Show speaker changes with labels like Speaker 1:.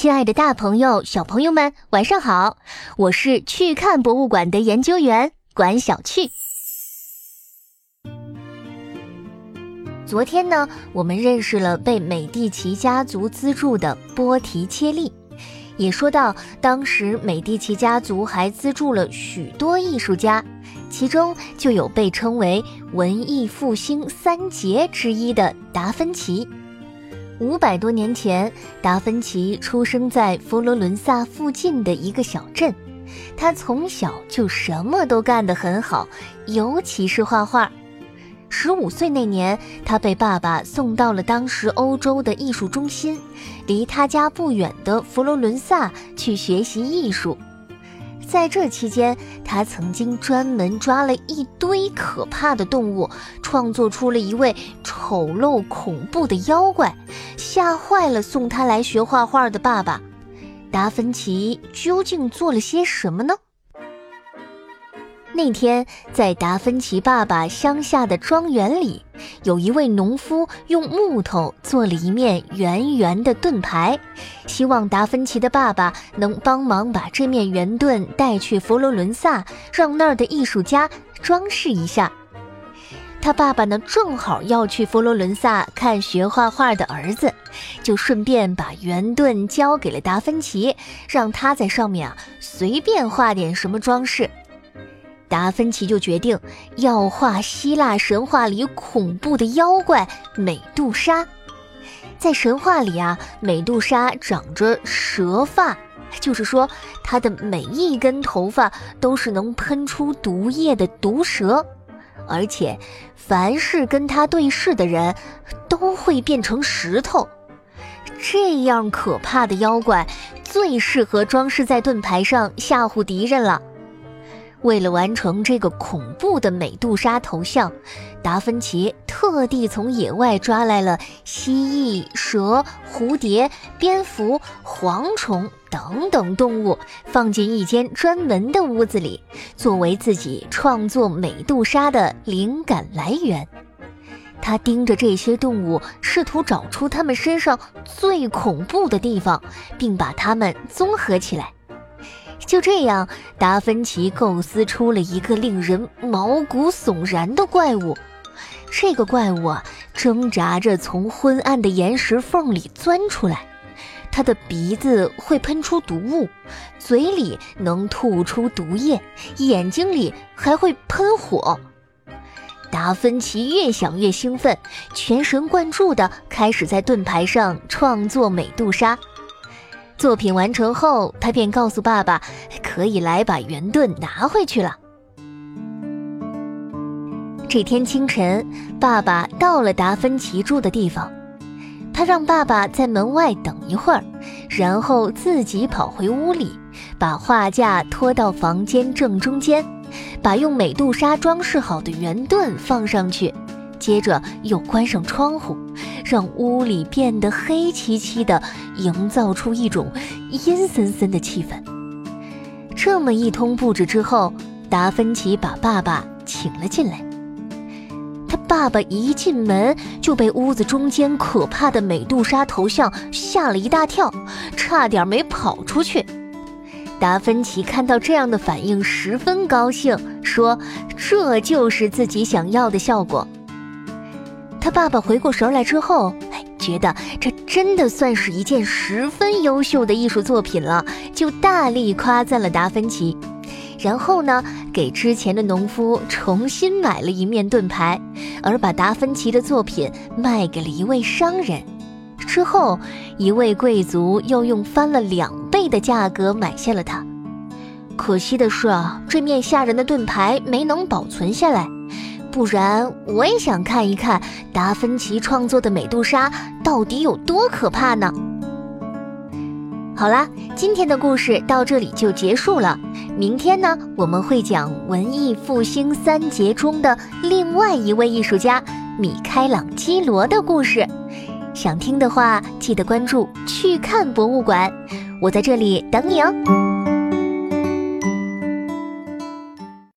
Speaker 1: 亲爱的，大朋友、小朋友们，晚上好！我是去看博物馆的研究员管小趣。昨天呢，我们认识了被美第奇家族资助的波提切利，也说到当时美第奇家族还资助了许多艺术家，其中就有被称为文艺复兴三杰之一的达芬奇。五百多年前，达芬奇出生在佛罗伦萨附近的一个小镇。他从小就什么都干得很好，尤其是画画。十五岁那年，他被爸爸送到了当时欧洲的艺术中心，离他家不远的佛罗伦萨去学习艺术。在这期间，他曾经专门抓了一堆可怕的动物，创作出了一位丑陋恐怖的妖怪，吓坏了送他来学画画的爸爸。达芬奇究竟做了些什么呢？那天，在达芬奇爸爸乡下的庄园里，有一位农夫用木头做了一面圆圆的盾牌，希望达芬奇的爸爸能帮忙把这面圆盾带去佛罗伦萨，让那儿的艺术家装饰一下。他爸爸呢，正好要去佛罗伦萨看学画画的儿子，就顺便把圆盾交给了达芬奇，让他在上面啊随便画点什么装饰。达芬奇就决定要画希腊神话里恐怖的妖怪美杜莎。在神话里啊，美杜莎长着蛇发，就是说她的每一根头发都是能喷出毒液的毒蛇，而且凡是跟他对视的人都会变成石头。这样可怕的妖怪最适合装饰在盾牌上吓唬敌人了。为了完成这个恐怖的美杜莎头像，达芬奇特地从野外抓来了蜥蜴、蛇、蝴蝶、蝙蝠、蝗虫等等动物，放进一间专门的屋子里，作为自己创作美杜莎的灵感来源。他盯着这些动物，试图找出它们身上最恐怖的地方，并把它们综合起来。就这样，达芬奇构思出了一个令人毛骨悚然的怪物。这个怪物啊，挣扎着从昏暗的岩石缝里钻出来，它的鼻子会喷出毒雾，嘴里能吐出毒液，眼睛里还会喷火。达芬奇越想越兴奋，全神贯注地开始在盾牌上创作美杜莎。作品完成后，他便告诉爸爸，可以来把圆盾拿回去了。这天清晨，爸爸到了达芬奇住的地方，他让爸爸在门外等一会儿，然后自己跑回屋里，把画架拖到房间正中间，把用美杜莎装饰好的圆盾放上去，接着又关上窗户。让屋里变得黑漆漆的，营造出一种阴森森的气氛。这么一通布置之后，达芬奇把爸爸请了进来。爸爸一进门就被屋子中间可怕的美杜莎头像吓了一大跳，差点没跑出去。达芬奇看到这样的反应，十分高兴，说：“这就是自己想要的效果。”他爸爸回过神来之后，觉得这真的算是一件十分优秀的艺术作品了，就大力夸赞了达芬奇。然后呢，给之前的农夫重新买了一面盾牌，而把达芬奇的作品卖给了一位商人。之后，一位贵族又用翻了两倍的价格买下了它。可惜的是啊，这面吓人的盾牌没能保存下来。不然我也想看一看达芬奇创作的美杜莎到底有多可怕呢。好啦，今天的故事到这里就结束了。明天呢，我们会讲文艺复兴三杰中的另外一位艺术家米开朗基罗的故事。想听的话，记得关注去看博物馆，我在这里等你哦。